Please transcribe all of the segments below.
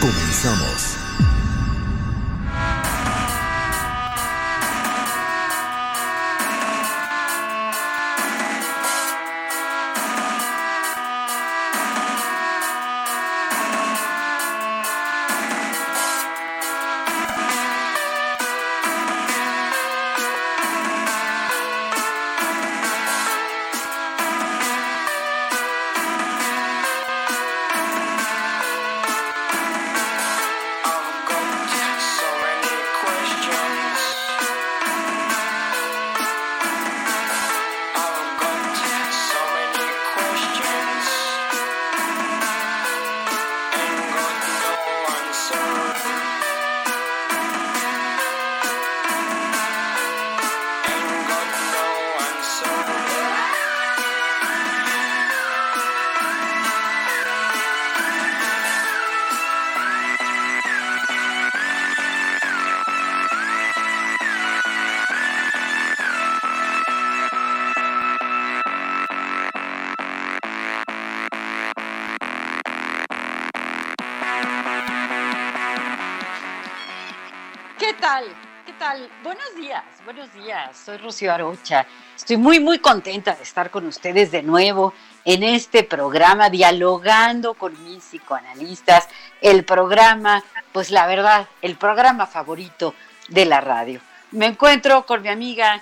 Comenzamos. Buenos días. Soy Rocío Arocha. Estoy muy, muy contenta de estar con ustedes de nuevo en este programa, dialogando con mis psicoanalistas. El programa, pues la verdad, el programa favorito de la radio. Me encuentro con mi amiga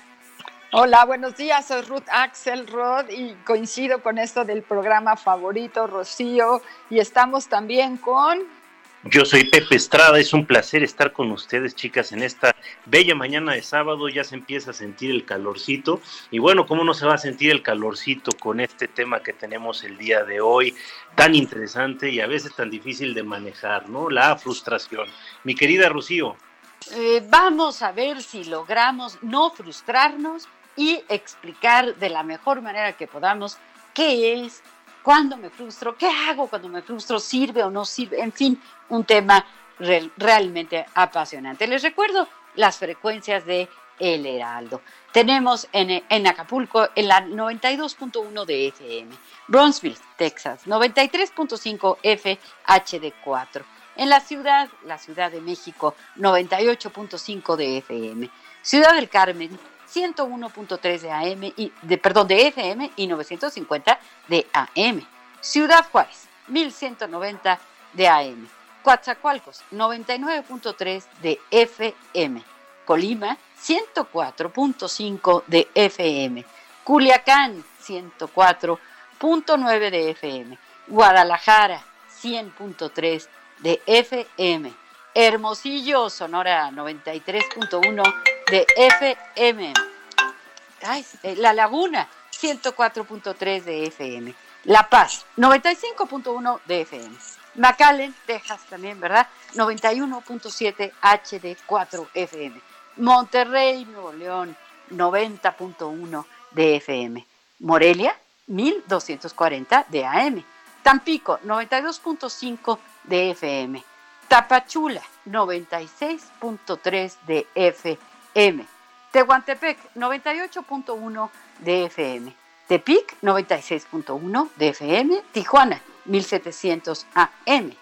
Hola, buenos días, soy Ruth Axelrod y coincido con esto del programa favorito, Rocío, y estamos también con... Yo soy Pepe Estrada, es un placer estar con ustedes, chicas, en esta bella mañana de sábado. Ya se empieza a sentir el calorcito. Y bueno, ¿cómo no se va a sentir el calorcito con este tema que tenemos el día de hoy, tan interesante y a veces tan difícil de manejar, ¿no? La frustración. Mi querida Rocío. Eh, vamos a ver si logramos no frustrarnos y explicar de la mejor manera que podamos qué es, cuándo me frustro, qué hago cuando me frustro, sirve o no sirve, en fin, un tema re- realmente apasionante. Les recuerdo las frecuencias de El Heraldo. Tenemos en, en Acapulco en la 92.1 de FM, Bronzeville, Texas, 93.5 FHD4. En la ciudad, la Ciudad de México, 98.5 de FM. Ciudad del Carmen, 101.3 de AM y de perdón, de FM y 950 de AM. Ciudad Juárez, 1190 de AM. Coatzacoalcos, 99.3 de FM. Colima, 104.5 de FM. Culiacán, 104.9 de FM. Guadalajara, 100.3 de FM. Hermosillo, Sonora, 93.1 de FM. Eh, La Laguna, 104.3 de FM. La Paz, 95.1 de FM. McAllen, Texas también, ¿verdad? 91.7 HD4 FM. Monterrey, Nuevo León, 90.1 de FM. Morelia, 1240 de AM. Tampico, 92.5 de FM. Tapachula, 96.3 de FM. Tehuantepec, 98.1 de FM. Tepic, 96.1 de FM. Tijuana, 1700 AM.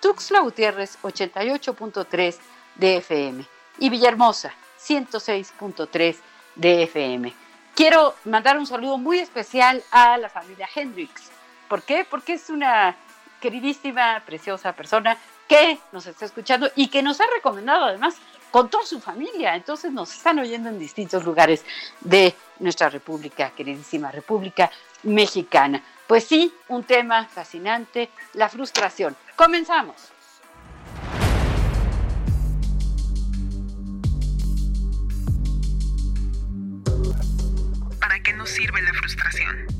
Tuxtla Gutiérrez, 88.3 de FM. Y Villahermosa, 106.3 de FM. quiero mandar un saludo muy especial a la familia Hendrix. ¿Por qué? Porque es una queridísima, preciosa persona que nos está escuchando y que nos ha recomendado además con toda su familia. Entonces nos están oyendo en distintos lugares de nuestra república, queridísima República Mexicana. Pues sí, un tema fascinante, la frustración. Comenzamos. ¿Para qué nos sirve la frustración?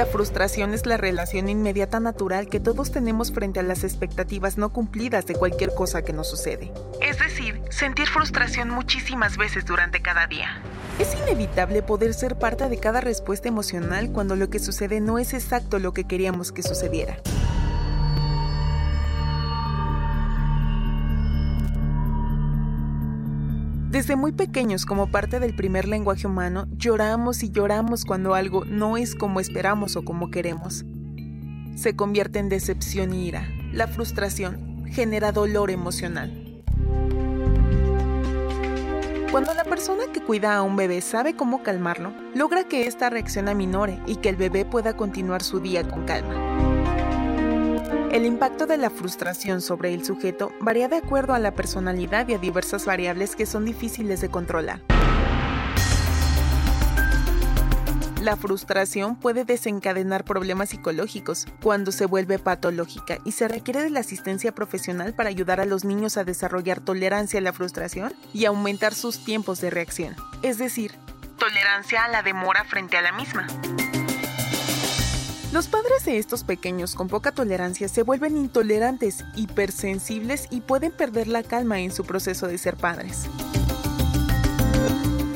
La frustración es la relación inmediata natural que todos tenemos frente a las expectativas no cumplidas de cualquier cosa que nos sucede. Es decir, sentir frustración muchísimas veces durante cada día. Es inevitable poder ser parte de cada respuesta emocional cuando lo que sucede no es exacto lo que queríamos que sucediera. Desde muy pequeños, como parte del primer lenguaje humano, lloramos y lloramos cuando algo no es como esperamos o como queremos. Se convierte en decepción y ira. La frustración genera dolor emocional. Cuando la persona que cuida a un bebé sabe cómo calmarlo, logra que esta reacción aminore y que el bebé pueda continuar su día con calma. El impacto de la frustración sobre el sujeto varía de acuerdo a la personalidad y a diversas variables que son difíciles de controlar. La frustración puede desencadenar problemas psicológicos cuando se vuelve patológica y se requiere de la asistencia profesional para ayudar a los niños a desarrollar tolerancia a la frustración y aumentar sus tiempos de reacción, es decir, tolerancia a la demora frente a la misma. Los padres de estos pequeños con poca tolerancia se vuelven intolerantes, hipersensibles y pueden perder la calma en su proceso de ser padres.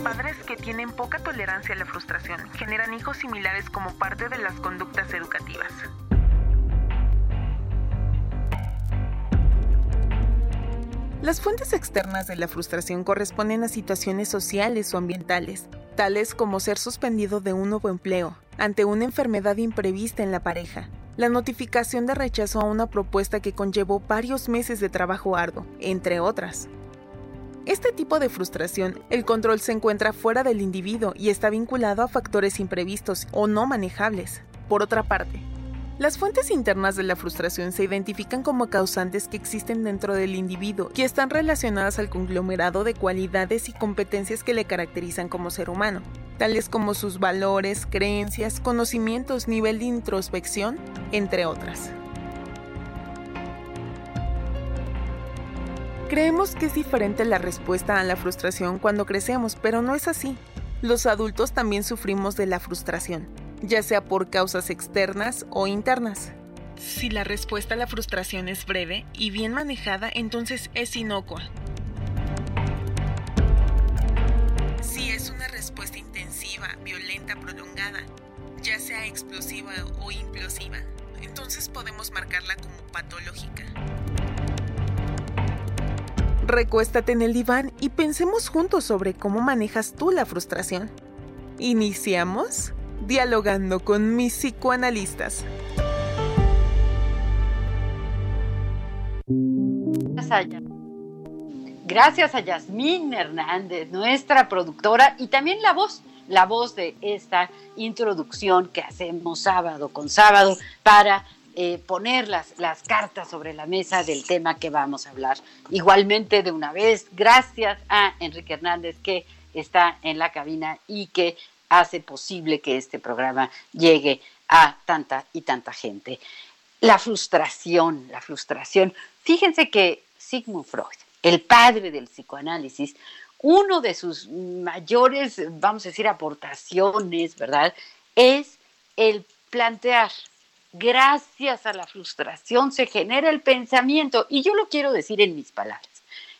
Padres que tienen poca tolerancia a la frustración generan hijos similares como parte de las conductas educativas. Las fuentes externas de la frustración corresponden a situaciones sociales o ambientales, tales como ser suspendido de un nuevo empleo, ante una enfermedad imprevista en la pareja, la notificación de rechazo a una propuesta que conllevó varios meses de trabajo arduo, entre otras. Este tipo de frustración, el control se encuentra fuera del individuo y está vinculado a factores imprevistos o no manejables. Por otra parte, las fuentes internas de la frustración se identifican como causantes que existen dentro del individuo y están relacionadas al conglomerado de cualidades y competencias que le caracterizan como ser humano, tales como sus valores, creencias, conocimientos, nivel de introspección, entre otras. Creemos que es diferente la respuesta a la frustración cuando crecemos, pero no es así. Los adultos también sufrimos de la frustración ya sea por causas externas o internas. Si la respuesta a la frustración es breve y bien manejada, entonces es inocua. Sea explosiva o implosiva, entonces podemos marcarla como patológica. Recuéstate en el diván y pensemos juntos sobre cómo manejas tú la frustración. ¿Iniciamos? dialogando con mis psicoanalistas. Gracias a Yasmín Hernández, nuestra productora, y también la voz, la voz de esta introducción que hacemos sábado con sábado para eh, poner las, las cartas sobre la mesa del tema que vamos a hablar. Igualmente, de una vez, gracias a Enrique Hernández que está en la cabina y que hace posible que este programa llegue a tanta y tanta gente. La frustración, la frustración. Fíjense que Sigmund Freud, el padre del psicoanálisis, uno de sus mayores, vamos a decir, aportaciones, ¿verdad? Es el plantear, gracias a la frustración se genera el pensamiento, y yo lo quiero decir en mis palabras.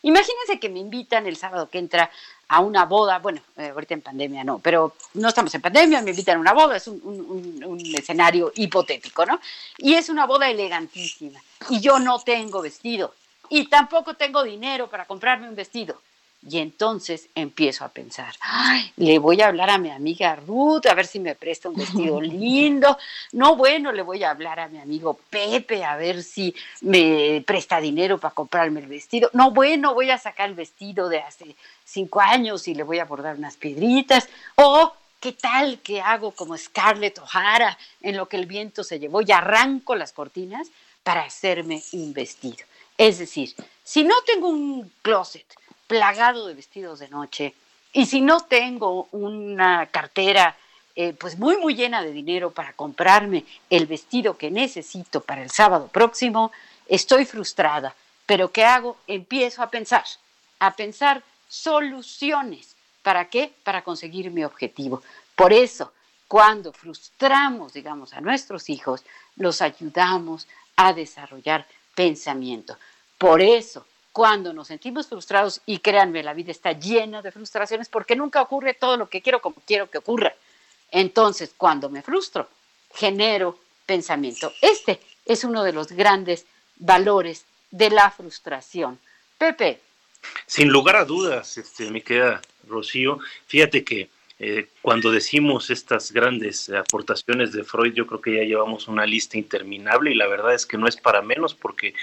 Imagínense que me invitan el sábado que entra a una boda, bueno, eh, ahorita en pandemia no, pero no estamos en pandemia, me invitan a una boda, es un, escenario hipotético, ¿no? Y es una boda elegantísima y yo no tengo vestido y tampoco tengo dinero para comprarme un vestido. Y entonces empiezo a pensar, Ay, le voy a hablar a mi amiga Ruth, a ver si me presta un vestido lindo. No, bueno, le voy a hablar a mi amigo Pepe, a ver si me presta dinero para comprarme el vestido. No, bueno, voy a sacar el vestido de hace cinco años y le voy a bordar unas piedritas. O, ¿qué tal que hago como Scarlett O'Hara en lo que el viento se llevó y arranco las cortinas para hacerme un vestido? Es decir, si no tengo un closet, plagado de vestidos de noche. Y si no tengo una cartera eh, pues muy muy llena de dinero para comprarme el vestido que necesito para el sábado próximo, estoy frustrada. Pero ¿qué hago? Empiezo a pensar, a pensar soluciones. ¿Para qué? Para conseguir mi objetivo. Por eso, cuando frustramos, digamos, a nuestros hijos, los ayudamos a desarrollar pensamiento. Por eso, cuando nos sentimos frustrados, y créanme, la vida está llena de frustraciones porque nunca ocurre todo lo que quiero como quiero que ocurra. Entonces, cuando me frustro, genero pensamiento. Este es uno de los grandes valores de la frustración. Pepe. Sin lugar a dudas, este, me queda Rocío, fíjate que eh, cuando decimos estas grandes aportaciones de Freud, yo creo que ya llevamos una lista interminable y la verdad es que no es para menos porque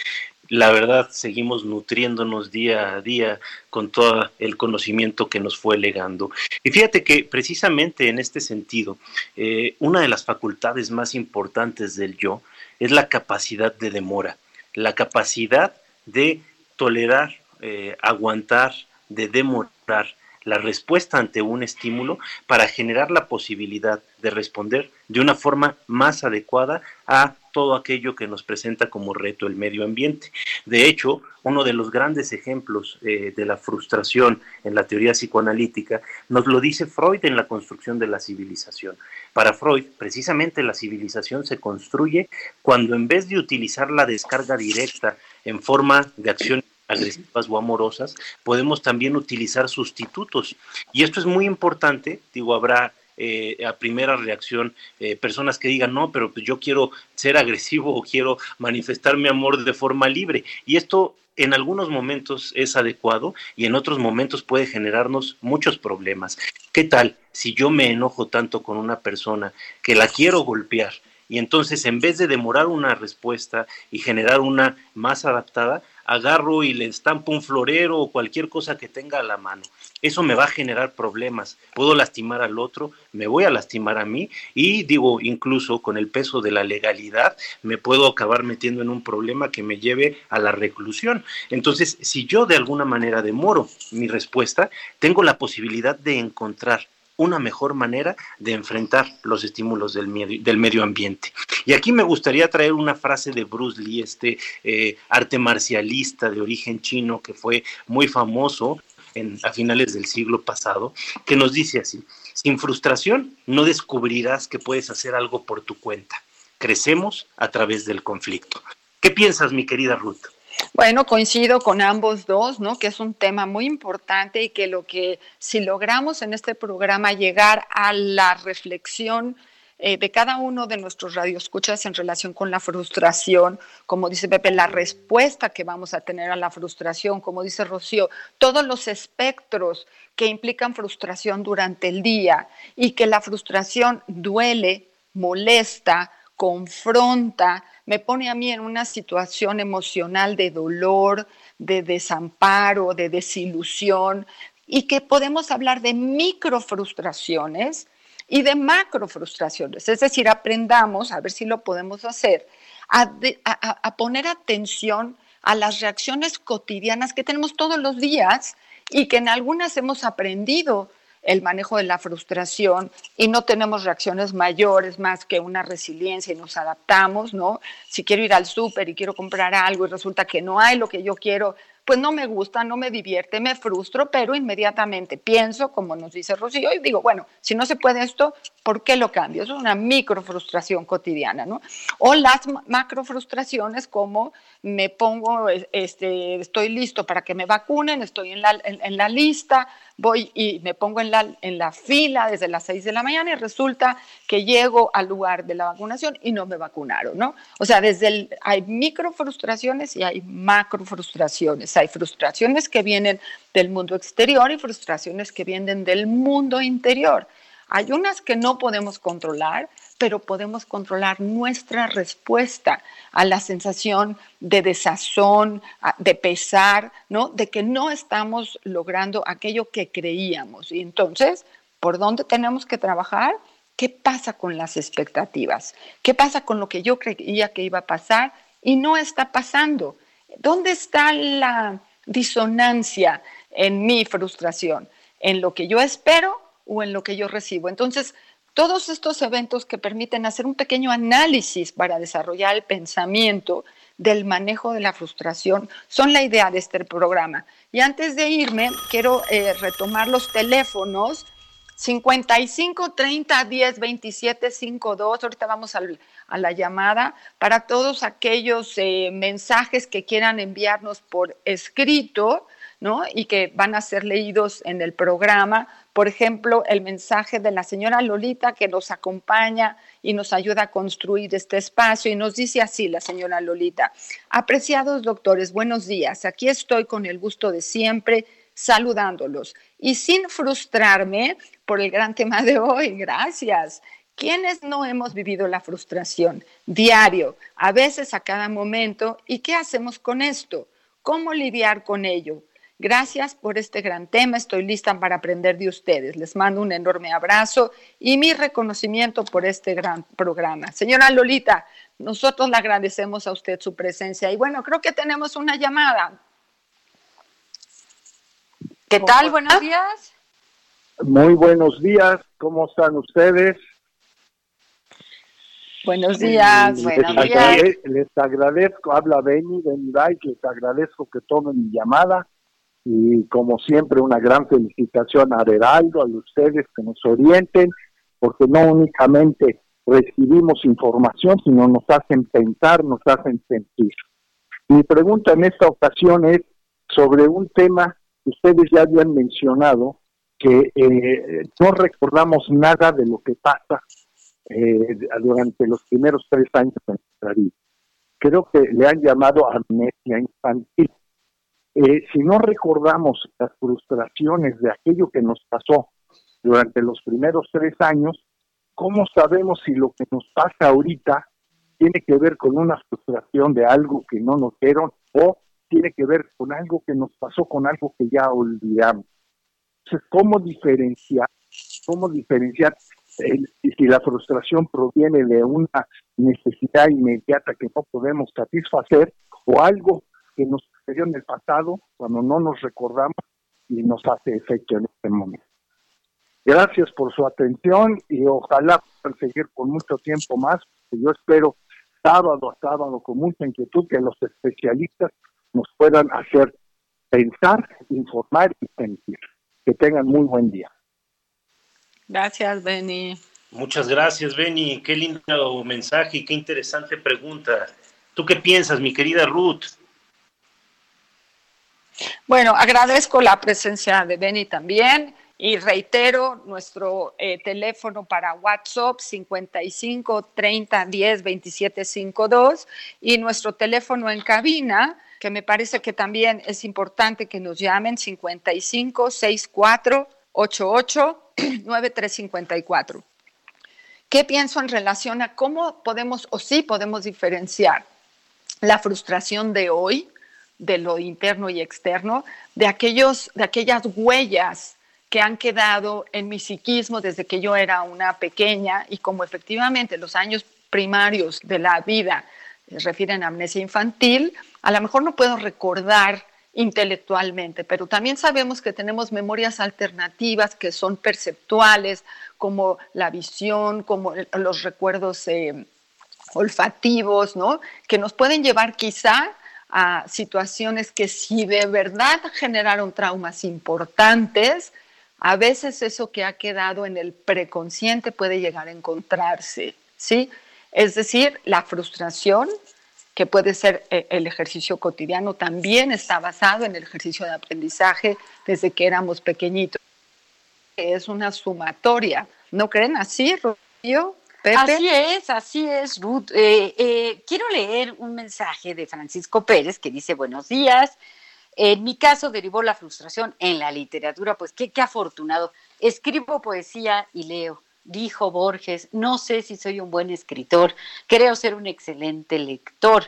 la verdad seguimos nutriéndonos día a día con todo el conocimiento que nos fue legando. Y fíjate que precisamente en este sentido, eh, una de las facultades más importantes del yo es la capacidad de demora, la capacidad de tolerar, eh, aguantar, de demorar la respuesta ante un estímulo para generar la posibilidad de responder de una forma más adecuada a todo aquello que nos presenta como reto el medio ambiente. De hecho, uno de los grandes ejemplos eh, de la frustración en la teoría psicoanalítica nos lo dice Freud en la construcción de la civilización. Para Freud, precisamente la civilización se construye cuando en vez de utilizar la descarga directa en forma de acción agresivas o amorosas, podemos también utilizar sustitutos. Y esto es muy importante, digo, habrá eh, a primera reacción eh, personas que digan, no, pero pues yo quiero ser agresivo o quiero manifestar mi amor de forma libre. Y esto en algunos momentos es adecuado y en otros momentos puede generarnos muchos problemas. ¿Qué tal si yo me enojo tanto con una persona que la quiero golpear? Y entonces, en vez de demorar una respuesta y generar una más adaptada, agarro y le estampo un florero o cualquier cosa que tenga a la mano. Eso me va a generar problemas. Puedo lastimar al otro, me voy a lastimar a mí y digo, incluso con el peso de la legalidad, me puedo acabar metiendo en un problema que me lleve a la reclusión. Entonces, si yo de alguna manera demoro mi respuesta, tengo la posibilidad de encontrar una mejor manera de enfrentar los estímulos del medio, del medio ambiente. Y aquí me gustaría traer una frase de Bruce Lee, este eh, arte marcialista de origen chino que fue muy famoso a finales del siglo pasado, que nos dice así, sin frustración no descubrirás que puedes hacer algo por tu cuenta. Crecemos a través del conflicto. ¿Qué piensas, mi querida Ruth? Bueno, coincido con ambos dos, ¿no? Que es un tema muy importante y que lo que si logramos en este programa llegar a la reflexión eh, de cada uno de nuestros radioescuchas en relación con la frustración, como dice Pepe, la respuesta que vamos a tener a la frustración, como dice Rocío, todos los espectros que implican frustración durante el día y que la frustración duele, molesta, confronta, me pone a mí en una situación emocional de dolor, de desamparo, de desilusión, y que podemos hablar de microfrustraciones y de macrofrustraciones. Es decir, aprendamos, a ver si lo podemos hacer, a, a poner atención a las reacciones cotidianas que tenemos todos los días y que en algunas hemos aprendido el manejo de la frustración y no tenemos reacciones mayores más que una resiliencia y nos adaptamos, ¿no? Si quiero ir al súper y quiero comprar algo y resulta que no hay lo que yo quiero, pues no me gusta, no me divierte, me frustro, pero inmediatamente pienso, como nos dice Rocío, y digo, bueno, si no se puede esto, ¿Por qué lo cambio? Es una micro frustración cotidiana, ¿no? O las macro frustraciones como me pongo, este, estoy listo para que me vacunen, estoy en la, en, la lista, voy y me pongo en la, en la fila desde las 6 de la mañana y resulta que llego al lugar de la vacunación y no me vacunaron, ¿no? O sea, desde el, hay micro frustraciones y hay macro frustraciones. Hay frustraciones que vienen del mundo exterior y frustraciones que vienen del mundo interior. Hay unas que no podemos controlar, pero podemos controlar nuestra respuesta a la sensación de desazón, de pesar, ¿no? De que no estamos logrando aquello que creíamos. Y entonces, ¿por dónde tenemos que trabajar? ¿Qué pasa con las expectativas? ¿Qué pasa con lo que yo creía que iba a pasar y no está pasando? ¿Dónde está la disonancia en mi frustración? ¿En lo que yo espero o en lo que yo recibo. Entonces, todos estos eventos que permiten hacer un pequeño análisis para desarrollar el pensamiento del manejo de la frustración son la idea de este programa. Y antes de irme, quiero eh, retomar los teléfonos 55 30 10 27 52. Ahorita vamos a la llamada. Para todos aquellos eh, mensajes que quieran enviarnos por escrito, ¿no? Y que van a ser leídos en el programa. Por ejemplo, el mensaje de la señora Lolita que nos acompaña y nos ayuda a construir este espacio y nos dice así la señora Lolita, apreciados doctores, buenos días, aquí estoy con el gusto de siempre saludándolos. Y sin frustrarme por el gran tema de hoy, gracias. ¿Quiénes no hemos vivido la frustración diario, a veces a cada momento? ¿Y qué hacemos con esto? ¿Cómo lidiar con ello? Gracias por este gran tema. Estoy lista para aprender de ustedes. Les mando un enorme abrazo y mi reconocimiento por este gran programa. Señora Lolita, nosotros le agradecemos a usted su presencia. Y bueno, creo que tenemos una llamada. ¿Qué tal? Buenos días. Muy buenos días. ¿Cómo están ustedes? Buenos días. buenos días. Les agradezco, habla Benny, Benny les agradezco que tomen mi llamada y como siempre una gran felicitación a Heraldo, a ustedes que nos orienten, porque no únicamente recibimos información, sino nos hacen pensar, nos hacen sentir. Mi pregunta en esta ocasión es sobre un tema que ustedes ya habían mencionado, que eh, no recordamos nada de lo que pasa eh, durante los primeros tres años de nuestra vida. Creo que le han llamado amnesia infantil. Eh, si no recordamos las frustraciones de aquello que nos pasó durante los primeros tres años, ¿cómo sabemos si lo que nos pasa ahorita tiene que ver con una frustración de algo que no nos dieron o tiene que ver con algo que nos pasó con algo que ya olvidamos? Entonces, ¿cómo diferenciar? ¿Cómo diferenciar si la frustración proviene de una necesidad inmediata que no podemos satisfacer o algo que nos sucedió en el pasado cuando no nos recordamos y nos hace efecto en este momento. Gracias por su atención y ojalá puedan seguir por mucho tiempo más. Yo espero sábado a sábado con mucha inquietud que los especialistas nos puedan hacer pensar, informar y sentir. Que tengan muy buen día. Gracias, Benny. Muchas gracias, Benny. Qué lindo mensaje y qué interesante pregunta. ¿Tú qué piensas, mi querida Ruth? Bueno, agradezco la presencia de Benny también y reitero nuestro eh, teléfono para WhatsApp 55 30 10 27 52 y nuestro teléfono en cabina que me parece que también es importante que nos llamen 55 64 88 9354. ¿Qué pienso en relación a cómo podemos o sí podemos diferenciar la frustración de hoy de lo interno y externo, de, aquellos, de aquellas huellas que han quedado en mi psiquismo desde que yo era una pequeña y como efectivamente los años primarios de la vida refieren a amnesia infantil, a lo mejor no puedo recordar intelectualmente, pero también sabemos que tenemos memorias alternativas que son perceptuales, como la visión, como los recuerdos eh, olfativos, ¿no? Que nos pueden llevar quizá a situaciones que si de verdad generaron traumas importantes, a veces eso que ha quedado en el preconsciente puede llegar a encontrarse, ¿sí? Es decir, la frustración, que puede ser eh, el ejercicio cotidiano, también está basado en el ejercicio de aprendizaje desde que éramos pequeñitos. Es una sumatoria. ¿No creen así, Rocío? Así es, así es, Ruth. Eh, eh, quiero leer un mensaje de Francisco Pérez que dice, buenos días. En mi caso derivó la frustración en la literatura, pues qué, qué afortunado. Escribo poesía y leo. Dijo Borges, no sé si soy un buen escritor, creo ser un excelente lector.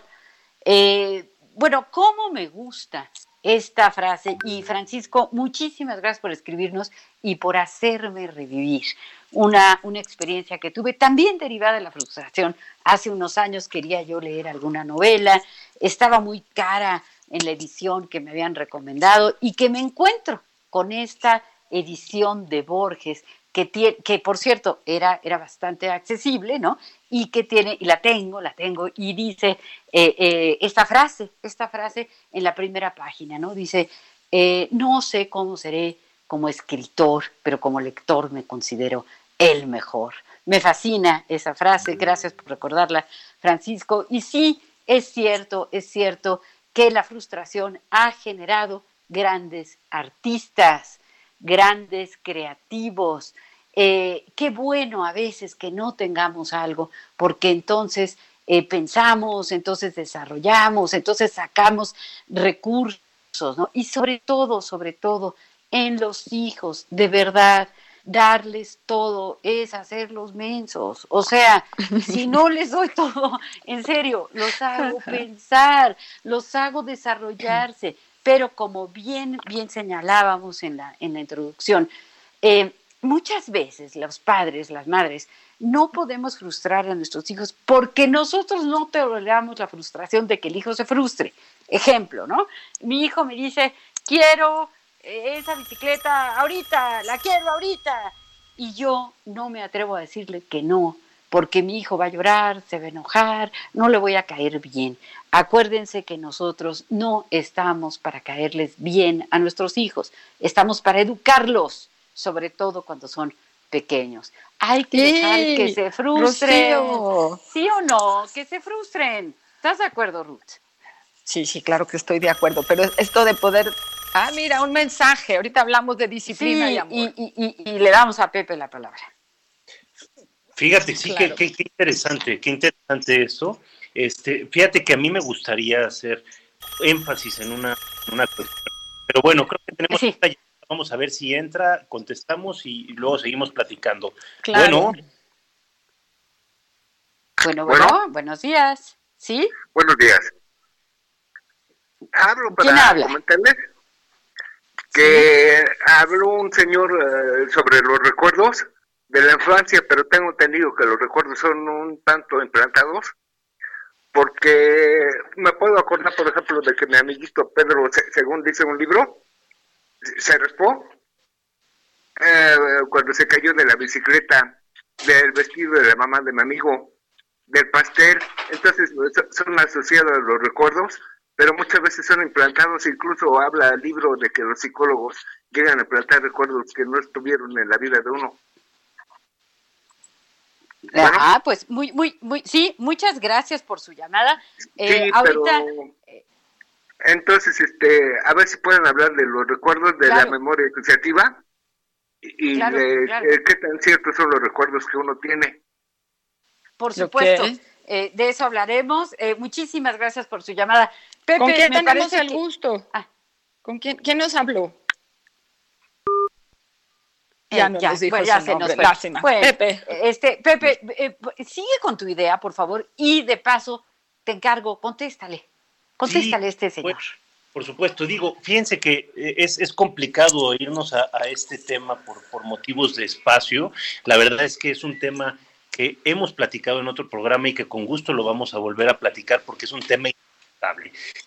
Eh, bueno, ¿cómo me gusta esta frase? Y Francisco, muchísimas gracias por escribirnos y por hacerme revivir una, una experiencia que tuve también derivada de la frustración. Hace unos años quería yo leer alguna novela, estaba muy cara en la edición que me habían recomendado y que me encuentro con esta edición de Borges que, tiene, que por cierto era, era bastante accesible, ¿no? Y que tiene, y la tengo, la tengo, y dice eh, eh, esta frase, esta frase en la primera página, ¿no? Dice, eh, no sé cómo seré como escritor, pero como lector me considero el mejor. Me fascina esa frase, gracias por recordarla, Francisco. Y sí, es cierto, es cierto que la frustración ha generado grandes artistas, grandes creativos. Eh, qué bueno a veces que no tengamos algo, porque entonces eh, pensamos, entonces desarrollamos, entonces sacamos recursos, ¿no? Y sobre todo, sobre todo, en los hijos, de verdad, darles todo es hacerlos mensos. O sea, si no les doy todo, en serio, los hago pensar, los hago desarrollarse. Pero como bien, bien señalábamos en la, en la introducción, eh, muchas veces los padres, las madres, no podemos frustrar a nuestros hijos porque nosotros no toleramos la frustración de que el hijo se frustre. Ejemplo, ¿no? Mi hijo me dice, quiero esa bicicleta ahorita, la quiero ahorita. Y yo no me atrevo a decirle que no, porque mi hijo va a llorar, se va a enojar, no le voy a caer bien. Acuérdense que nosotros no estamos para caerles bien a nuestros hijos, estamos para educarlos, sobre todo cuando son pequeños. Hay que dejar que se frustren. ¿Sí o no? Que se frustren. ¿Estás de acuerdo, Ruth? Sí, sí, claro que estoy de acuerdo, pero esto de poder Ah, mira, un mensaje. Ahorita hablamos de disciplina y amor. Y, le damos a Pepe la palabra. Fíjate, sí, qué, interesante, qué interesante eso. Este, fíjate que a mí me gustaría hacer énfasis en una, una cuestión. Pero bueno, creo que tenemos esta Vamos a ver si entra, contestamos y luego seguimos platicando. Bueno. Bueno, bueno, buenos días. ¿Sí? Buenos días. Hablo para comentarles que habló un señor eh, sobre los recuerdos de la infancia, pero tengo entendido que los recuerdos son un tanto implantados, porque me puedo acordar, por ejemplo, de que mi amiguito Pedro, según dice un libro, se respó eh, cuando se cayó de la bicicleta, del vestido de la mamá de mi amigo, del pastel, entonces son asociados los recuerdos pero muchas veces son implantados, incluso habla el libro de que los psicólogos llegan a implantar recuerdos que no estuvieron en la vida de uno. Ah, pues muy, muy, muy, sí, muchas gracias por su llamada. Eh, ahorita, entonces, este, a ver si pueden hablar de los recuerdos de la memoria asociativa y de eh, qué tan ciertos son los recuerdos que uno tiene. Por supuesto. Eh, de eso hablaremos. muchísimas gracias por su llamada. ¿Con quién tenemos el gusto? Ah. ¿Con quién, quién nos habló? Ya, no ya, dijo ya se nos fue. Pepe. Este, Pepe, eh, sigue con tu idea, por favor, y de paso te encargo, contéstale. Contéstale a este señor. por supuesto, digo, fíjense que eh, es, es complicado irnos a, a, este tema por, por motivos de espacio. La verdad es que es un tema que hemos platicado en otro programa y que con gusto lo vamos a volver a platicar porque es un tema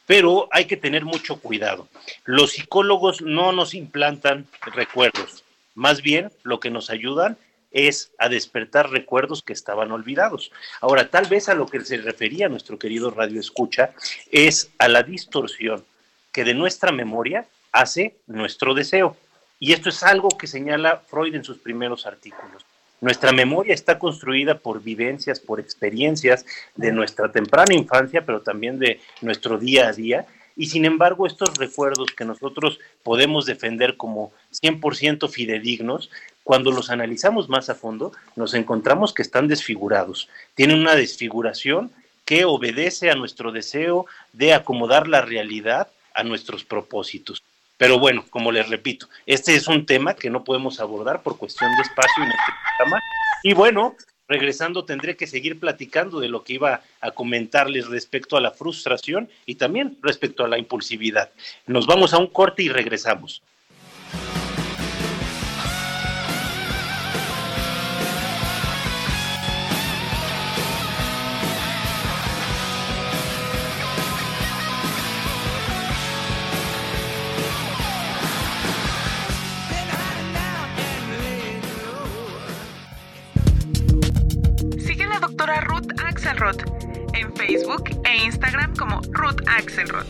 pero hay que tener mucho cuidado. Los psicólogos no nos implantan recuerdos, más bien lo que nos ayudan es a despertar recuerdos que estaban olvidados. Ahora, tal vez a lo que se refería nuestro querido Radio Escucha es a la distorsión que de nuestra memoria hace nuestro deseo. Y esto es algo que señala Freud en sus primeros artículos. Nuestra memoria está construida por vivencias, por experiencias de nuestra temprana infancia, pero también de nuestro día a día. Y sin embargo, estos recuerdos que nosotros podemos defender como 100% fidedignos, cuando los analizamos más a fondo, nos encontramos que están desfigurados. Tienen una desfiguración que obedece a nuestro deseo de acomodar la realidad a nuestros propósitos. Pero bueno, como les repito, este es un tema que no podemos abordar por cuestión de espacio en este programa. Y bueno, regresando tendré que seguir platicando de lo que iba a comentarles respecto a la frustración y también respecto a la impulsividad. Nos vamos a un corte y regresamos. En Facebook e Instagram como Ruth Axelrod.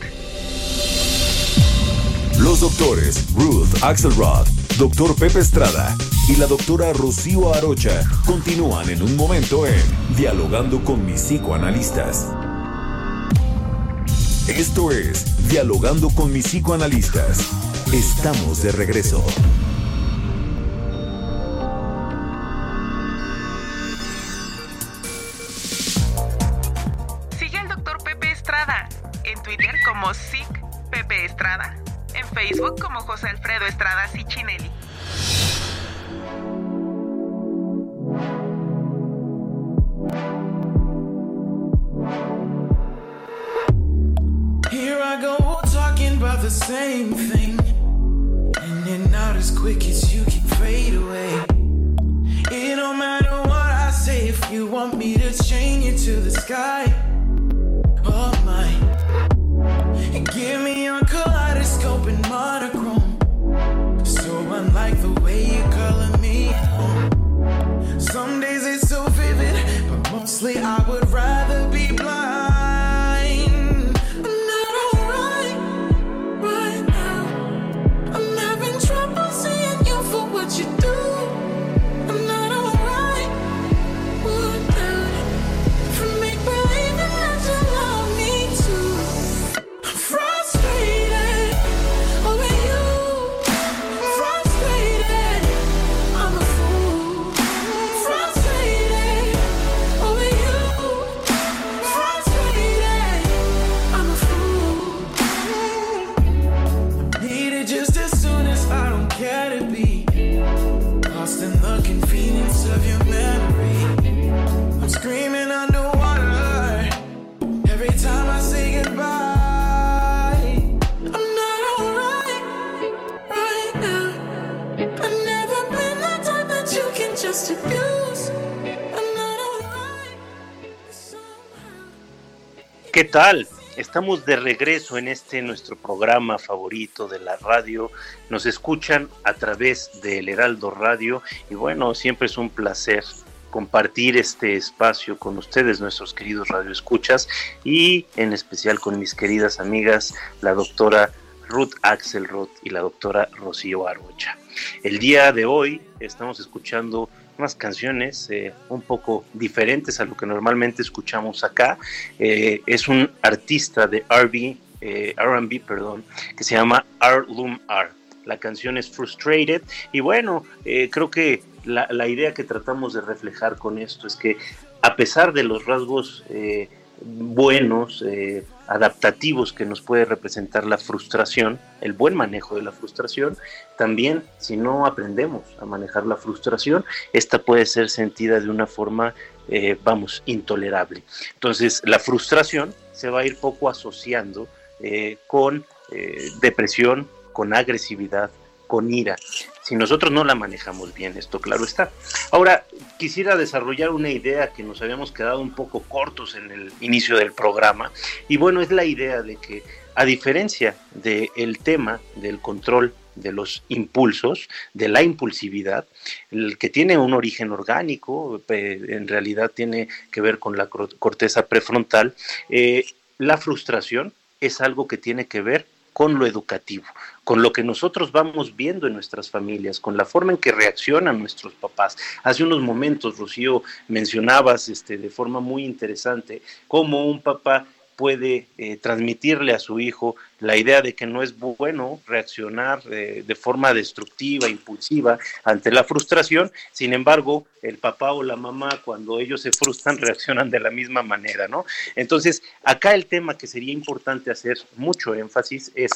Los doctores Ruth Axelrod, doctor Pepe Estrada y la doctora Rocío Arocha continúan en un momento en Dialogando con mis psicoanalistas. Esto es Dialogando con mis psicoanalistas. Estamos de regreso. Facebook como José Alfredo Estrada Ciccinelli. ¿Qué tal? Estamos de regreso en este nuestro programa favorito de la radio. Nos escuchan a través del Heraldo Radio y bueno, siempre es un placer compartir este espacio con ustedes, nuestros queridos radioescuchas, y en especial con mis queridas amigas, la doctora Ruth Axelrod y la doctora Rocío Arrocha. El día de hoy estamos escuchando unas canciones eh, un poco diferentes a lo que normalmente escuchamos acá. Eh, es un artista de RB, eh, RB, perdón, que se llama Arlum R. La canción es Frustrated y bueno, creo que la, la, idea que tratamos de reflejar con esto es que a pesar de los rasgos buenos, adaptativos que nos puede representar la frustración, el buen manejo de la frustración, también si no aprendemos a manejar la frustración, esta puede ser sentida de una forma, eh, vamos, intolerable. Entonces, la frustración se va a ir poco asociando eh, con eh, depresión, con agresividad, con ira. Si nosotros no la manejamos bien, esto claro está. Ahora, quisiera desarrollar una idea que nos habíamos quedado un poco cortos en el inicio del programa. Y bueno, es la idea de que, a diferencia del tema del control de los impulsos, de la impulsividad, el que tiene un origen orgánico, en realidad tiene que ver con la corteza prefrontal, eh, la frustración es algo que tiene que ver con lo educativo, con lo que nosotros vamos viendo en nuestras familias, con la forma en que reaccionan nuestros papás. Hace unos momentos, Rocío, mencionabas este, de forma muy interesante cómo un papá puede eh, transmitirle a su hijo la idea de que no es bueno reaccionar eh, de forma destructiva, impulsiva ante la frustración. Sin embargo, el papá o la mamá, cuando ellos se frustran, reaccionan de la misma manera, ¿no? Entonces, acá el tema que sería importante hacer mucho énfasis es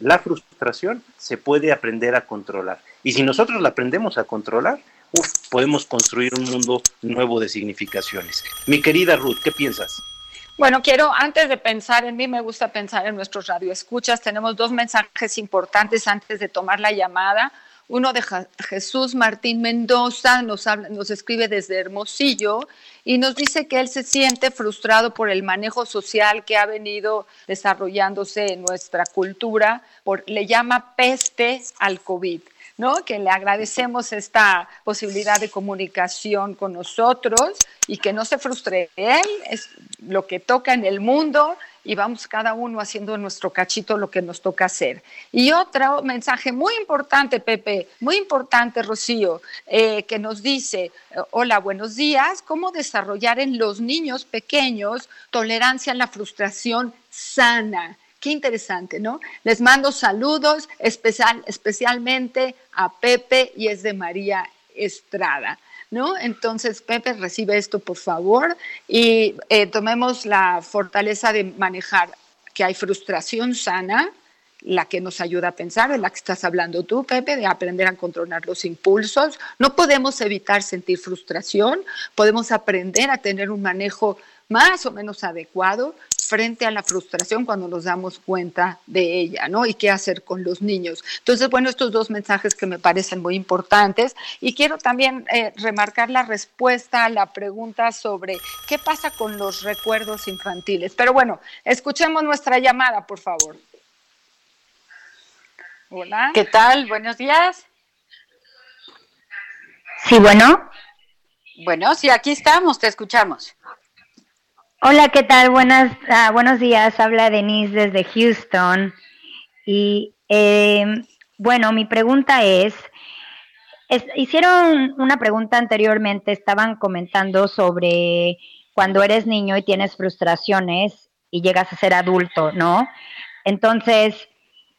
la frustración se puede aprender a controlar. Y si nosotros la aprendemos a controlar, podemos construir un mundo nuevo de significaciones. Mi querida Ruth, ¿qué piensas? Bueno, quiero, antes de pensar en mí, me gusta pensar en nuestros radioescuchas. Tenemos dos mensajes importantes antes de tomar la llamada. Uno de Jesús Martín Mendoza nos, nos escribe desde Hermosillo y nos dice que él se siente frustrado por el manejo social que ha venido desarrollándose en nuestra cultura, por, le llama peste al COVID. ¿No? Que le agradecemos esta posibilidad de comunicación con nosotros y que no se frustre él, es lo que toca en el mundo y vamos cada uno haciendo en nuestro cachito lo que nos toca hacer. Y otro mensaje muy importante, Pepe, muy importante, Rocío, eh, que nos dice, hola, buenos días, ¿cómo desarrollar en los niños pequeños tolerancia a la frustración sana? Qué interesante, ¿no? Les mando saludos especial, especialmente a Pepe y es de María Estrada. ¿No? Entonces, Pepe, recibe esto, por favor, y eh, tomemos la fortaleza de manejar que hay frustración sana, la que nos ayuda a pensar, de la que estás hablando tú, Pepe, de aprender a controlar los impulsos. No podemos evitar sentir frustración, podemos aprender a tener un manejo más o menos adecuado frente a la frustración cuando nos damos cuenta de ella, ¿no? Y qué hacer con los niños. Entonces, bueno, estos dos mensajes que me parecen muy importantes. Y quiero también eh, remarcar la respuesta a la pregunta sobre qué pasa con los recuerdos infantiles. Pero bueno, escuchemos nuestra llamada, por favor. Hola. ¿Qué tal? Buenos días. Sí, bueno. Bueno, sí, aquí estamos, te escuchamos. Hola, ¿qué tal? Buenas, ah, buenos días. Habla Denise desde Houston. Y em, bueno, mi pregunta es, hicieron una pregunta anteriormente, estaban comentando sobre cuando eres niño y tienes frustraciones y llegas a ser adulto, ¿no? Entonces,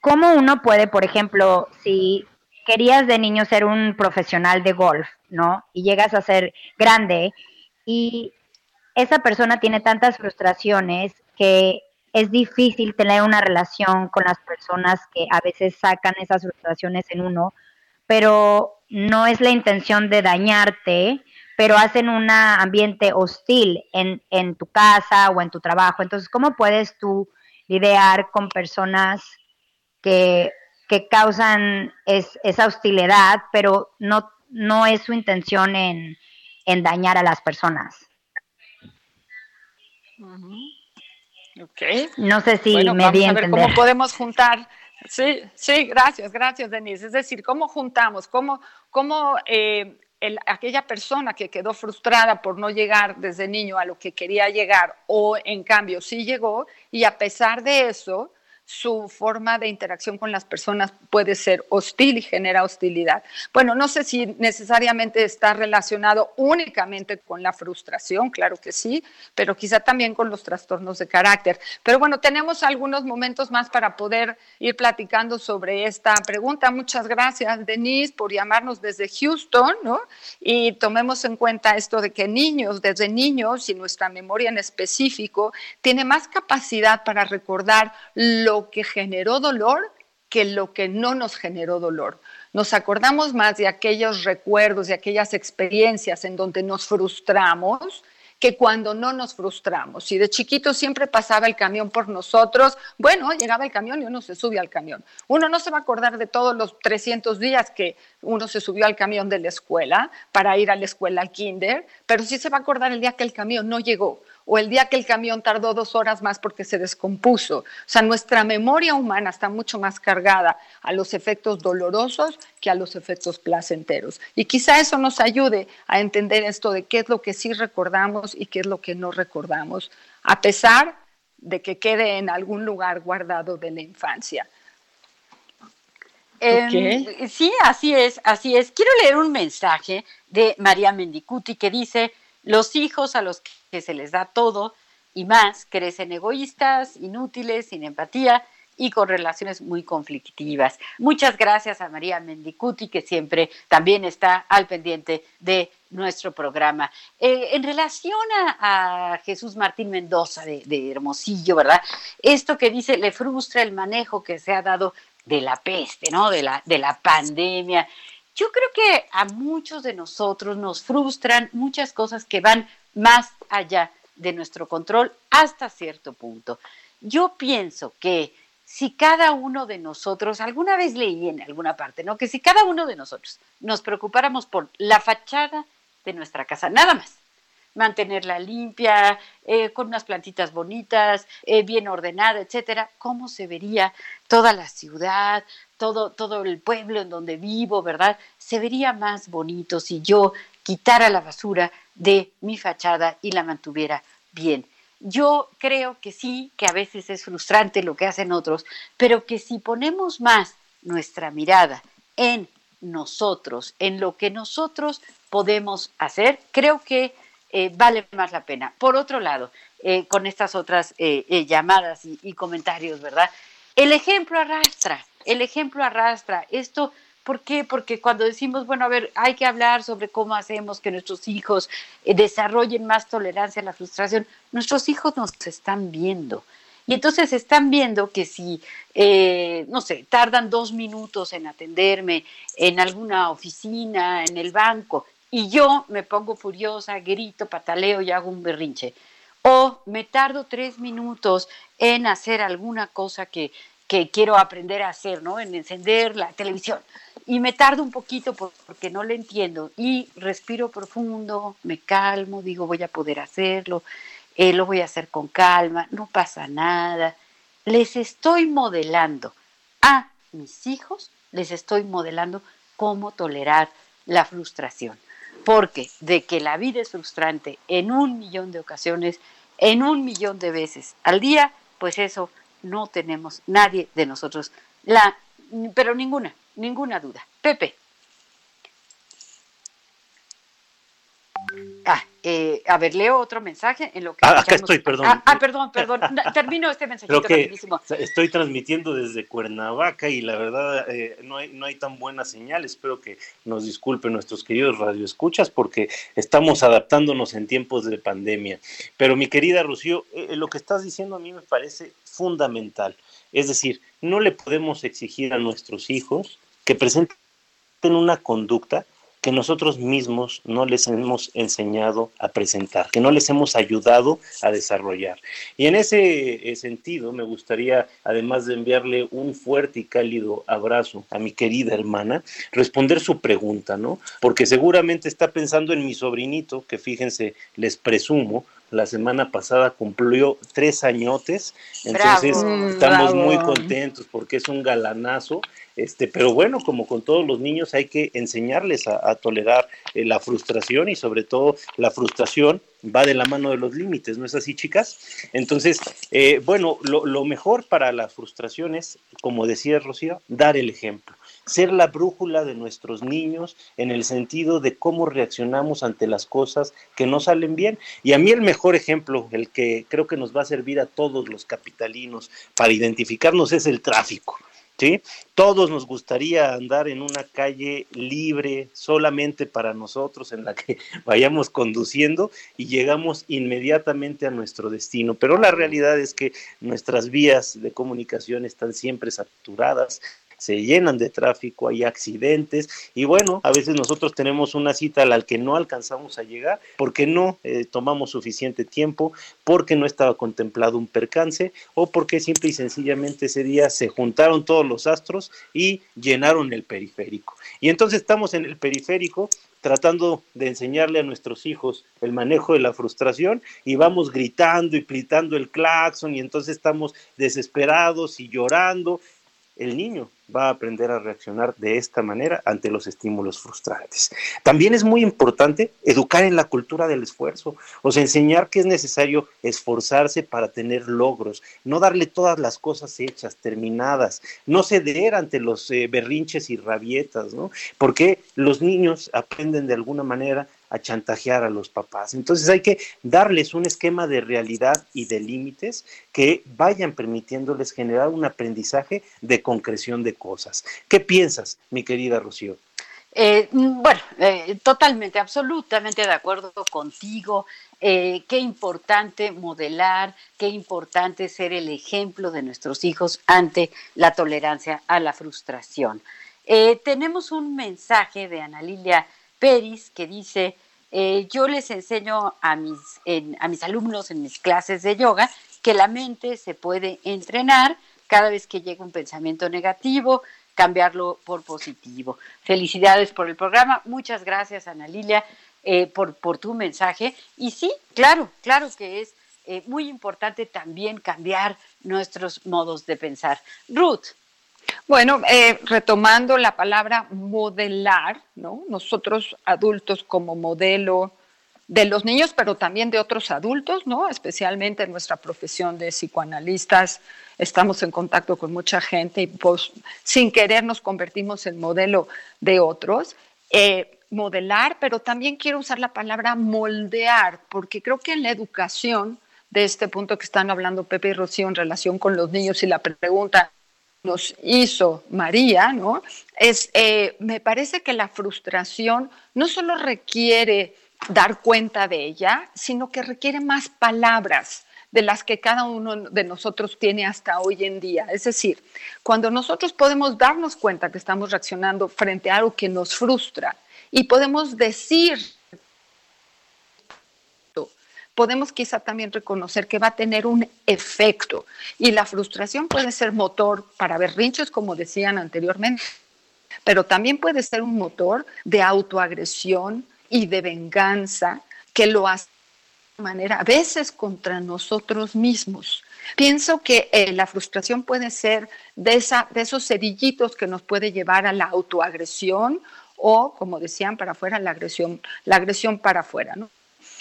¿cómo uno puede, por ejemplo, si querías de niño ser un profesional de golf, ¿no? Y llegas a ser grande y esa persona tiene tantas frustraciones que es difícil tener una relación con las personas que a veces sacan esas frustraciones en uno, pero no es la intención de dañarte, pero hacen un ambiente hostil en, tu casa o en tu trabajo. Entonces, ¿cómo puedes tú lidiar con personas que, causan esa hostilidad, pero no, no es su intención en, en dañar a las personas? Okay. No sé si me vamos a ver cómo podemos juntar. Sí, sí, gracias, gracias, Denise. Es decir, cómo juntamos, cómo, cómo eh, aquella persona que quedó frustrada por no llegar desde niño a lo que quería llegar, o en cambio sí llegó, y a pesar de eso, su forma de interacción con las personas puede ser hostil y genera hostilidad. Bueno, no sé si necesariamente está relacionado únicamente con la frustración, claro que sí, pero quizá también con los trastornos de carácter. Pero bueno, tenemos algunos momentos más para poder ir platicando sobre esta pregunta. Muchas gracias, Denise, por llamarnos desde Houston, ¿no? Y tomemos en cuenta esto de que niños, desde niños, y nuestra memoria en específico, tiene más capacidad para recordar lo lo que generó dolor que lo que no nos generó dolor. Nos acordamos más de aquellos recuerdos, de aquellas experiencias en donde nos frustramos que cuando no nos frustramos. Si de chiquito siempre pasaba el camión por nosotros, bueno, llegaba el camión y uno se sube al camión. Uno no se va a acordar de todos los 300 días que uno se subió al camión de la escuela para ir a la escuela al kinder, pero sí se va a acordar el día que el camión no llegó o el día que el camión tardó dos horas más porque se descompuso. O sea, nuestra memoria humana está mucho más cargada a los efectos dolorosos que a los efectos placenteros. Y quizá eso nos ayude a entender esto de qué es lo que sí recordamos y qué es lo que no recordamos, a pesar de que quede en algún lugar guardado de la infancia. Em, sí, así es, así es. Quiero leer un mensaje de María Mendicuti que dice, los hijos a los que se les da todo y más crecen egoístas, inútiles, sin empatía y con relaciones muy conflictivas. Muchas gracias a María Mendicuti, que siempre también está al pendiente de nuestro programa. Eh, en relación a, Jesús Martín Mendoza de, de, Hermosillo, ¿verdad? Esto que dice, le frustra el manejo que se ha dado de la peste, ¿no? De la, de la pandemia. Yo creo que a muchos de nosotros nos frustran muchas cosas que van más allá de nuestro control hasta cierto punto. Yo pienso que si cada uno de nosotros, alguna vez leí en alguna parte, ¿no? Que si cada uno de nosotros nos preocupáramos por la fachada de nuestra casa, nada más, mantenerla limpia, eh, con unas plantitas bonitas, eh, bien ordenada, etcétera, cómo se vería toda la ciudad, todo, todo el pueblo en donde vivo, ¿verdad? Se vería más bonito si yo quitara la basura de mi fachada y la mantuviera bien. Yo creo que sí, que a veces es frustrante lo que hacen otros, pero que si ponemos más nuestra mirada en nosotros, en lo que nosotros podemos hacer, creo que eh, vale más la pena. Por otro lado, eh, con estas otras eh, llamadas y, comentarios, ¿verdad? El ejemplo arrastra, el ejemplo arrastra. Esto ¿Por qué? Porque cuando decimos, bueno, a ver, hay que hablar sobre cómo hacemos que nuestros hijos desarrollen más tolerancia a la frustración, nuestros hijos nos están viendo. Y entonces están viendo que si, no sé, tardan dos minutos en atenderme en alguna oficina, en el banco, y yo me pongo furiosa, grito, pataleo y hago un berrinche. O me tardo tres minutos en hacer alguna cosa que, que quiero aprender a hacer, ¿no? En encender la televisión y me tardo un poquito porque no le entiendo y respiro profundo, me calmo, digo voy a poder hacerlo, eh, lo voy a hacer con calma, no pasa nada. Les estoy modelando a mis hijos, les estoy modelando cómo tolerar la frustración. Porque de que la vida es frustrante en un millón de ocasiones, en un millón de veces al día, pues eso no tenemos nadie de nosotros, la, pero ninguna, ninguna duda. Pepe. Ah, eh, a ver, leo otro mensaje en lo que. Ah, acá estoy, perdón. Ah, ah perdón, perdón. Termino este mensajito que Estoy transmitiendo desde Cuernavaca y la verdad eh, no, hay, no hay tan buena señal. Espero que nos disculpen nuestros queridos radioescuchas porque estamos adaptándonos en tiempos de pandemia. Pero mi querida Rocío, eh, lo que estás diciendo a mí me parece fundamental. Es decir, no le podemos exigir a nuestros hijos que presenten una conducta que nosotros mismos no les hemos enseñado a presentar, que no les hemos ayudado a desarrollar. Y en ese eh, sentido, me gustaría, además de enviarle un fuerte y cálido abrazo a mi querida hermana, responder su pregunta, ¿no? Porque seguramente está pensando en mi sobrinito, que fíjense, les presumo, la semana pasada cumplió tres añotes, entonces estamos muy contentos porque es un galanazo, este, pero bueno, como con todos los niños hay que enseñarles a, tolerar eh, la frustración y sobre todo la frustración va de la mano de los límites, ¿no es así, chicas? Entonces, eh, bueno, lo, lo mejor para la frustración es, como decía Rocío, dar el ejemplo ser la brújula de nuestros niños en el sentido de cómo reaccionamos ante las cosas que no salen bien. Y a mí el mejor ejemplo, el que creo que nos va a servir a todos los capitalinos para identificarnos es el tráfico. ¿Sí? Todos nos gustaría andar en una calle libre solamente para nosotros en la que vayamos conduciendo y llegamos inmediatamente a nuestro destino. Pero la realidad es que nuestras vías de comunicación están siempre saturadas, se llenan de tráfico, hay accidentes y bueno, a veces nosotros tenemos una cita a la que no alcanzamos a llegar porque no eh, tomamos suficiente tiempo, porque no estaba contemplado un percance o porque simple y sencillamente ese día se juntaron todos los astros y llenaron el periférico. Y entonces estamos en el periférico tratando de enseñarle a nuestros hijos el manejo de la frustración y vamos gritando y gritando el claxon y entonces estamos desesperados y llorando el niño va a aprender a reaccionar de esta manera ante los estímulos frustrantes. También es muy importante educar en la cultura del esfuerzo, o sea, enseñar que es necesario esforzarse para tener logros, no darle todas las cosas hechas, terminadas, no ceder ante los eh, berrinches y rabietas, ¿no? Porque los niños aprenden de alguna manera a chantajear a los papás. Entonces hay que darles un esquema de realidad y de límites que vayan permitiéndoles generar un aprendizaje de concreción de cosas. ¿Qué piensas, mi querida Rocío? Eh, bueno, eh, totalmente, absolutamente de acuerdo contigo. Eh, qué importante modelar, qué importante ser el ejemplo de nuestros hijos ante la tolerancia a la frustración. tenemos un mensaje de Ana Lilia Peris que dice, eh, yo les enseño a mis, a mis alumnos en mis clases de yoga que la mente se puede entrenar cada vez que llega un pensamiento negativo, cambiarlo por positivo. Felicidades por el programa. Muchas gracias, Ana Lilia, eh, por, por tu mensaje. Y sí, claro, claro que es eh, muy importante también cambiar nuestros modos de pensar. Ruth. Bueno, eh, retomando la palabra modelar, ¿no? Nosotros adultos como modelo de los niños, pero también de otros adultos, ¿no? Especialmente en nuestra profesión de psicoanalistas, estamos en contacto con mucha gente y pues, sin querer nos convertimos en modelo de otros. Eh, modelar, pero también quiero usar la palabra moldear, porque creo que en la educación, de este punto que están hablando Pepe y Rocío en relación con los niños y la pregunta, nos hizo María, ¿no? Es, eh, me parece que la frustración no solo requiere dar cuenta de ella, sino que requiere más palabras de las que cada uno de nosotros tiene hasta hoy en día. Es decir, cuando nosotros podemos darnos cuenta que estamos reaccionando frente a algo que nos frustra y podemos decir podemos quizá también reconocer que va a tener un efecto. Y la frustración puede ser motor para berrinches, como decían anteriormente, pero también puede ser un motor de autoagresión y de venganza que lo hace de manera a veces contra nosotros mismos. Pienso que eh, la frustración puede ser de, esa, de esos cerillitos que nos puede llevar a la autoagresión o, como decían, para afuera, la agresión, la agresión para afuera. ¿no?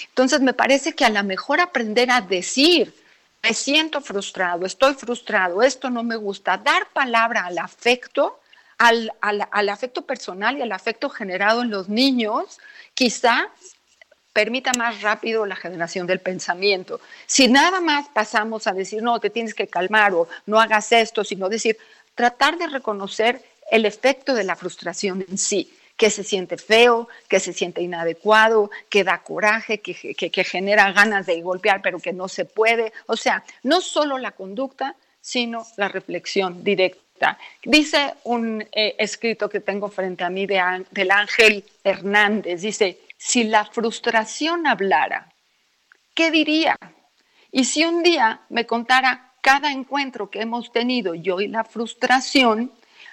Entonces, me parece que a lo mejor aprender a decir, me siento frustrado, estoy frustrado, esto no me gusta, dar palabra al afecto, al, afecto personal y al afecto generado en los niños, quizá permita más rápido la generación del pensamiento. Si nada más pasamos a decir, no, te tienes que calmar o no hagas esto, sino decir, tratar de reconocer el efecto de la frustración en sí que se siente feo, que se siente inadecuado, que da coraje, que, genera ganas de golpear, pero que no se puede. O sea, no solo la conducta, sino la reflexión directa. Dice un eh, escrito que tengo frente a mí de, del Ángel Hernández, dice, si la frustración hablara, ¿qué diría? Y si un día me contara cada encuentro que hemos tenido yo y la frustración,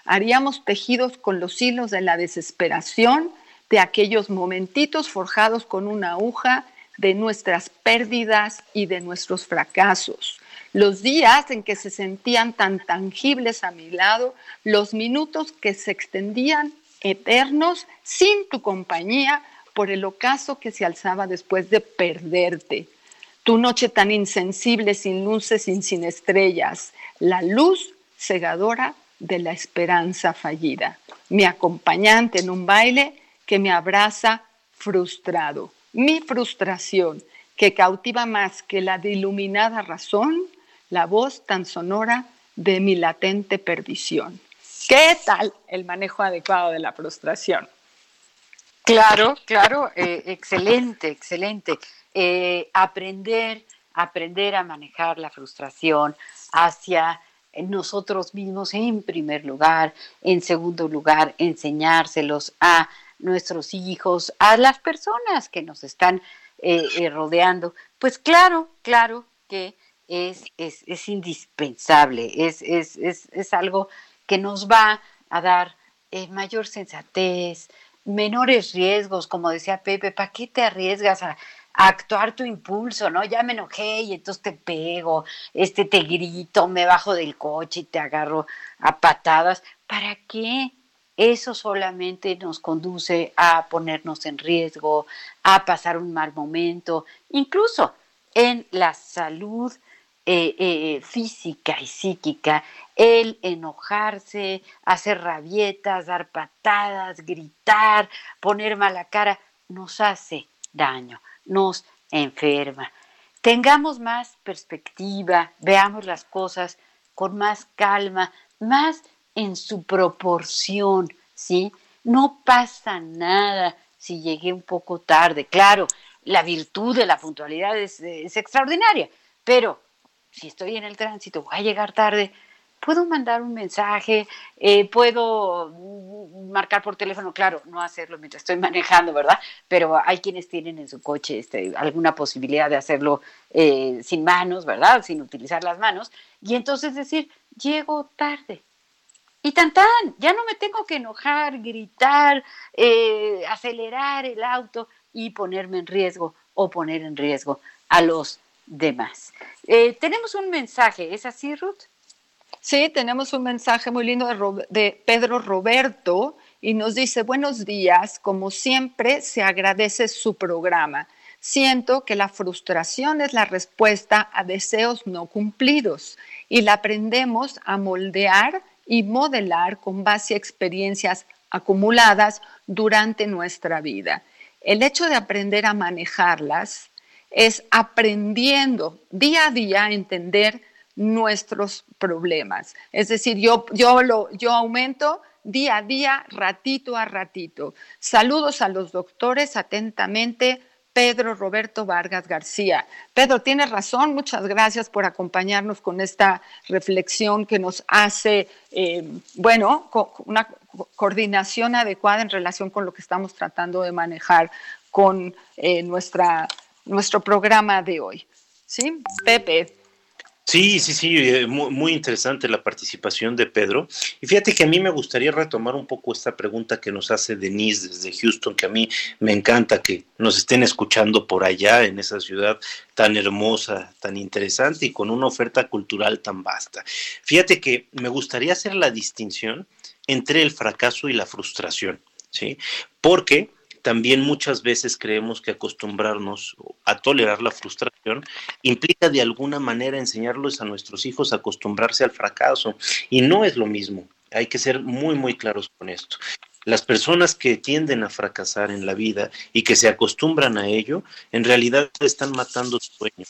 haríamos tejidos con los hilos de la desesperación, de aquellos momentitos forjados con una aguja de nuestras pérdidas y de nuestros fracasos. Los días en que se sentían tan tangibles a mi lado, los minutos que se extendían eternos sin tu compañía por el ocaso que se alzaba después de perderte. Tu noche tan insensible, sin luces y sin estrellas, la luz cegadora de la esperanza fallida, mi acompañante en un baile que me abraza frustrado, mi frustración que cautiva más que la de iluminada razón, la voz tan sonora de mi latente perdición. ¿Qué tal el manejo adecuado de la frustración? Claro, claro, eh, excelente, excelente. Eh, aprender, aprender a manejar la frustración hacia nosotros mismos en primer lugar, en segundo lugar, enseñárselos a nuestros hijos, a las personas que nos están eh, eh, rodeando, pues claro, claro que es, es, indispensable, es, es, algo que nos va a dar eh, mayor sensatez, menores riesgos, como decía Pepe, ¿para qué te arriesgas a, actuar tu impulso, ¿no? Ya me enojé y entonces te pego, este te grito, me bajo del coche y te agarro a patadas. ¿Para qué? Eso solamente nos conduce a ponernos en riesgo, a pasar un mal momento, incluso en la salud eh, eh, física y psíquica, el enojarse, hacer rabietas, dar patadas, gritar, poner mala cara, nos hace daño, nos enferma. Tengamos más perspectiva, veamos las cosas con más calma, más en su proporción, ¿sí? No pasa nada si llegué un poco tarde. Claro, la virtud de la puntualidad es, extraordinaria, pero si estoy en el tránsito, voy a llegar tarde, puedo mandar un mensaje, eh, puedo marcar por teléfono, claro, no hacerlo mientras estoy manejando, ¿verdad? Pero hay quienes tienen en su coche este, alguna posibilidad de hacerlo eh, sin manos, ¿verdad? Sin utilizar las manos. Y entonces decir, llego tarde, y tan tan, ya no me tengo que enojar, gritar, eh, acelerar el auto y ponerme en riesgo o poner en riesgo a los demás. Tenemos un mensaje, ¿es así, Ruth? Sí, tenemos un mensaje muy lindo de, de Pedro Roberto y nos dice, buenos días, como siempre se agradece su programa. Siento que la frustración es la respuesta a deseos no cumplidos y la aprendemos a moldear y modelar con base a experiencias acumuladas durante nuestra vida. El hecho de aprender a manejarlas es aprendiendo día a día a entender nuestros problemas. Es decir, yo, yo, lo, yo aumento día a día, ratito a ratito. Saludos a los doctores atentamente. Pedro Roberto Vargas García. Pedro, tienes razón, muchas gracias por acompañarnos con esta reflexión que nos hace, eh, bueno, una coordinación adecuada en relación con lo que estamos tratando de manejar con eh, nuestra, nuestro programa de hoy. ¿Sí? Pepe. Sí, sí, sí, eh, muy, interesante la participación de Pedro. Y fíjate que a mí me gustaría retomar un poco esta pregunta que nos hace Denise desde Houston, que a mí me encanta que nos estén escuchando por allá en esa ciudad tan hermosa, tan interesante y con una oferta cultural tan vasta. Fíjate que me gustaría hacer la distinción entre el fracaso y la frustración, ¿sí? Porque también muchas veces creemos que acostumbrarnos a tolerar la frustración implica de alguna manera enseñarles a nuestros hijos a acostumbrarse al fracaso y no es lo mismo. Hay que ser muy, muy claros con esto. Las personas que tienden a fracasar en la vida y que se acostumbran a ello, en realidad están matando su sueño.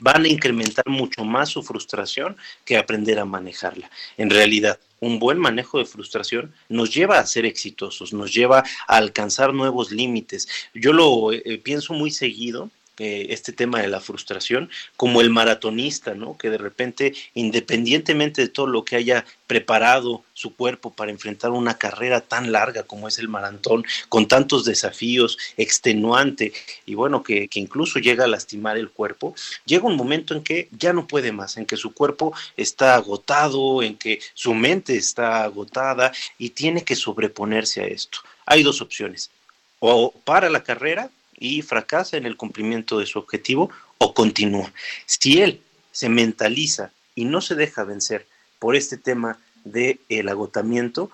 Van a incrementar mucho más su frustración que aprender a manejarla. En realidad, un buen manejo de frustración nos lleva a ser exitosos, nos lleva a alcanzar nuevos límites. Yo lo eh, pienso muy seguido eh, este tema de la frustración como el maratonista, ¿no? Que de repente, independientemente de todo lo que haya preparado su cuerpo para enfrentar una carrera tan larga como es el maratón, con tantos desafíos, extenuante, y bueno, que, que incluso llega a lastimar el cuerpo, llega un momento en que ya no puede más, en que su cuerpo está agotado, en que su mente está agotada y tiene que sobreponerse a esto. Hay dos opciones, o para la carrera y fracasa en el cumplimiento de su objetivo o continúa. Si él se mentaliza y no se deja vencer por este tema del el agotamiento,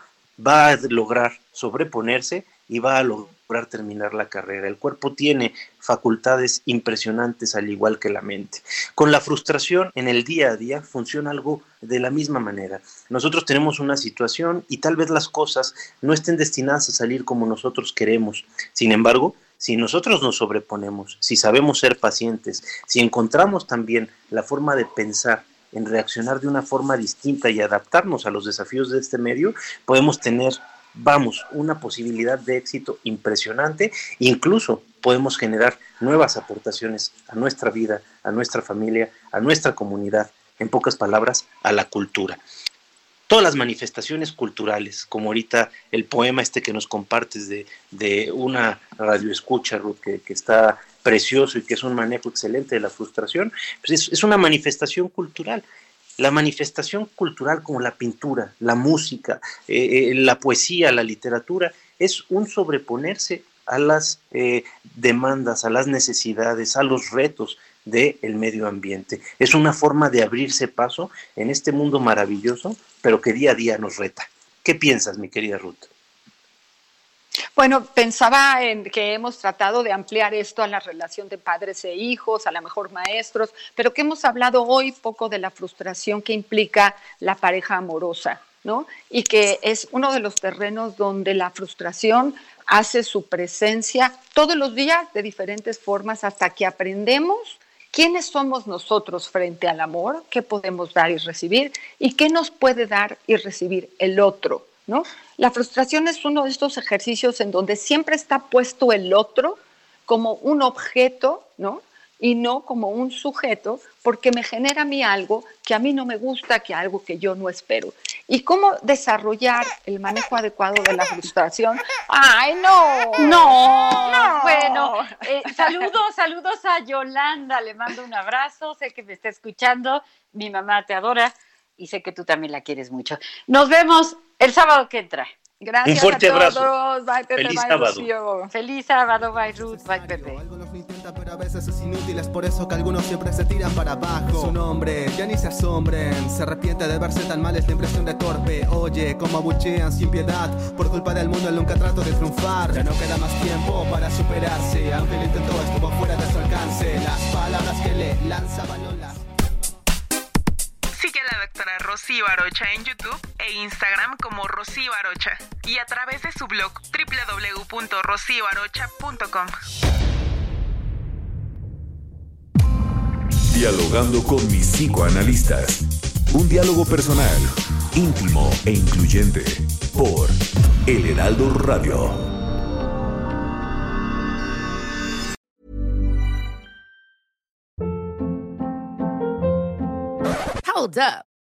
va a lograr sobreponerse y va a lograr terminar la carrera. El cuerpo tiene facultades impresionantes al igual que la mente. Con la frustración en el día a día funciona algo de la misma manera. Nosotros tenemos una situación y tal vez las cosas no estén destinadas a salir como nosotros queremos. Sin embargo, si nosotros nos sobreponemos, si sabemos ser pacientes, si encontramos también la forma de pensar en reaccionar de una forma distinta y adaptarnos a los desafíos de este medio, podemos tener, vamos, una posibilidad de éxito impresionante, incluso podemos generar nuevas aportaciones a nuestra vida, a nuestra familia, a nuestra comunidad, en pocas palabras, a la cultura todas las manifestaciones culturales, como ahorita el poema este que nos compartes de, de una radio escucha, Ruth, que, está precioso y que es un manejo excelente de la frustración, pues es, una manifestación cultural. La manifestación cultural como la pintura, la música, eh, eh, la poesía, la literatura, es un sobreponerse a las eh, demandas, a las necesidades, a los retos del medio ambiente. Es una forma de abrirse paso en este mundo maravilloso, pero que día a día nos reta. ¿Qué piensas, mi querida Ruth? Bueno, pensaba en que hemos tratado de ampliar esto a la relación de padres e hijos, a lo mejor maestros, pero que hemos hablado hoy poco de la frustración que implica la pareja amorosa, ¿no? Y que es uno de los terrenos donde la frustración hace su presencia todos los días de diferentes formas hasta que aprendemos quiénes somos nosotros frente al amor, qué podemos dar y recibir y qué nos puede dar y recibir el otro. ¿no? La frustración es uno de estos ejercicios en donde siempre está puesto el otro como un objeto, ¿no? Y no como un sujeto, porque me genera a mí algo que a mí no me gusta, que algo que yo no espero. ¿Y cómo desarrollar el manejo adecuado de la frustración? ¡Ay, no! No, bueno, eh, saludos, saludos a Yolanda, le mando un abrazo, sé que me está escuchando, mi mamá te adora y sé que tú también la quieres mucho. Nos vemos el sábado que entra. Gracias Un fuerte a todos. abrazo. Bye, Pepe, Feliz bye, sábado. Feliz sábado, bye Ruth, bye Pepe. Pero a veces es inútil, es por eso que algunos siempre se tiran para abajo. Su nombre, ya ni se asombren, se arrepiente de verse tan mal, es la impresión de torpe. Oye, como abuchean sin piedad, por culpa del mundo él nunca trato de triunfar. Ya no queda más tiempo para superarse, aunque lo intentó, estuvo fuera de su alcance. Las palabras que le lanzaban las. Sigue a la doctora Rocío Arocha en YouTube e Instagram como Rocío Arocha y a través de su blog www.rocioarocha.com. Dialogando con mis psicoanalistas. Un diálogo personal, íntimo e incluyente. Por El Heraldo Radio. Hold up.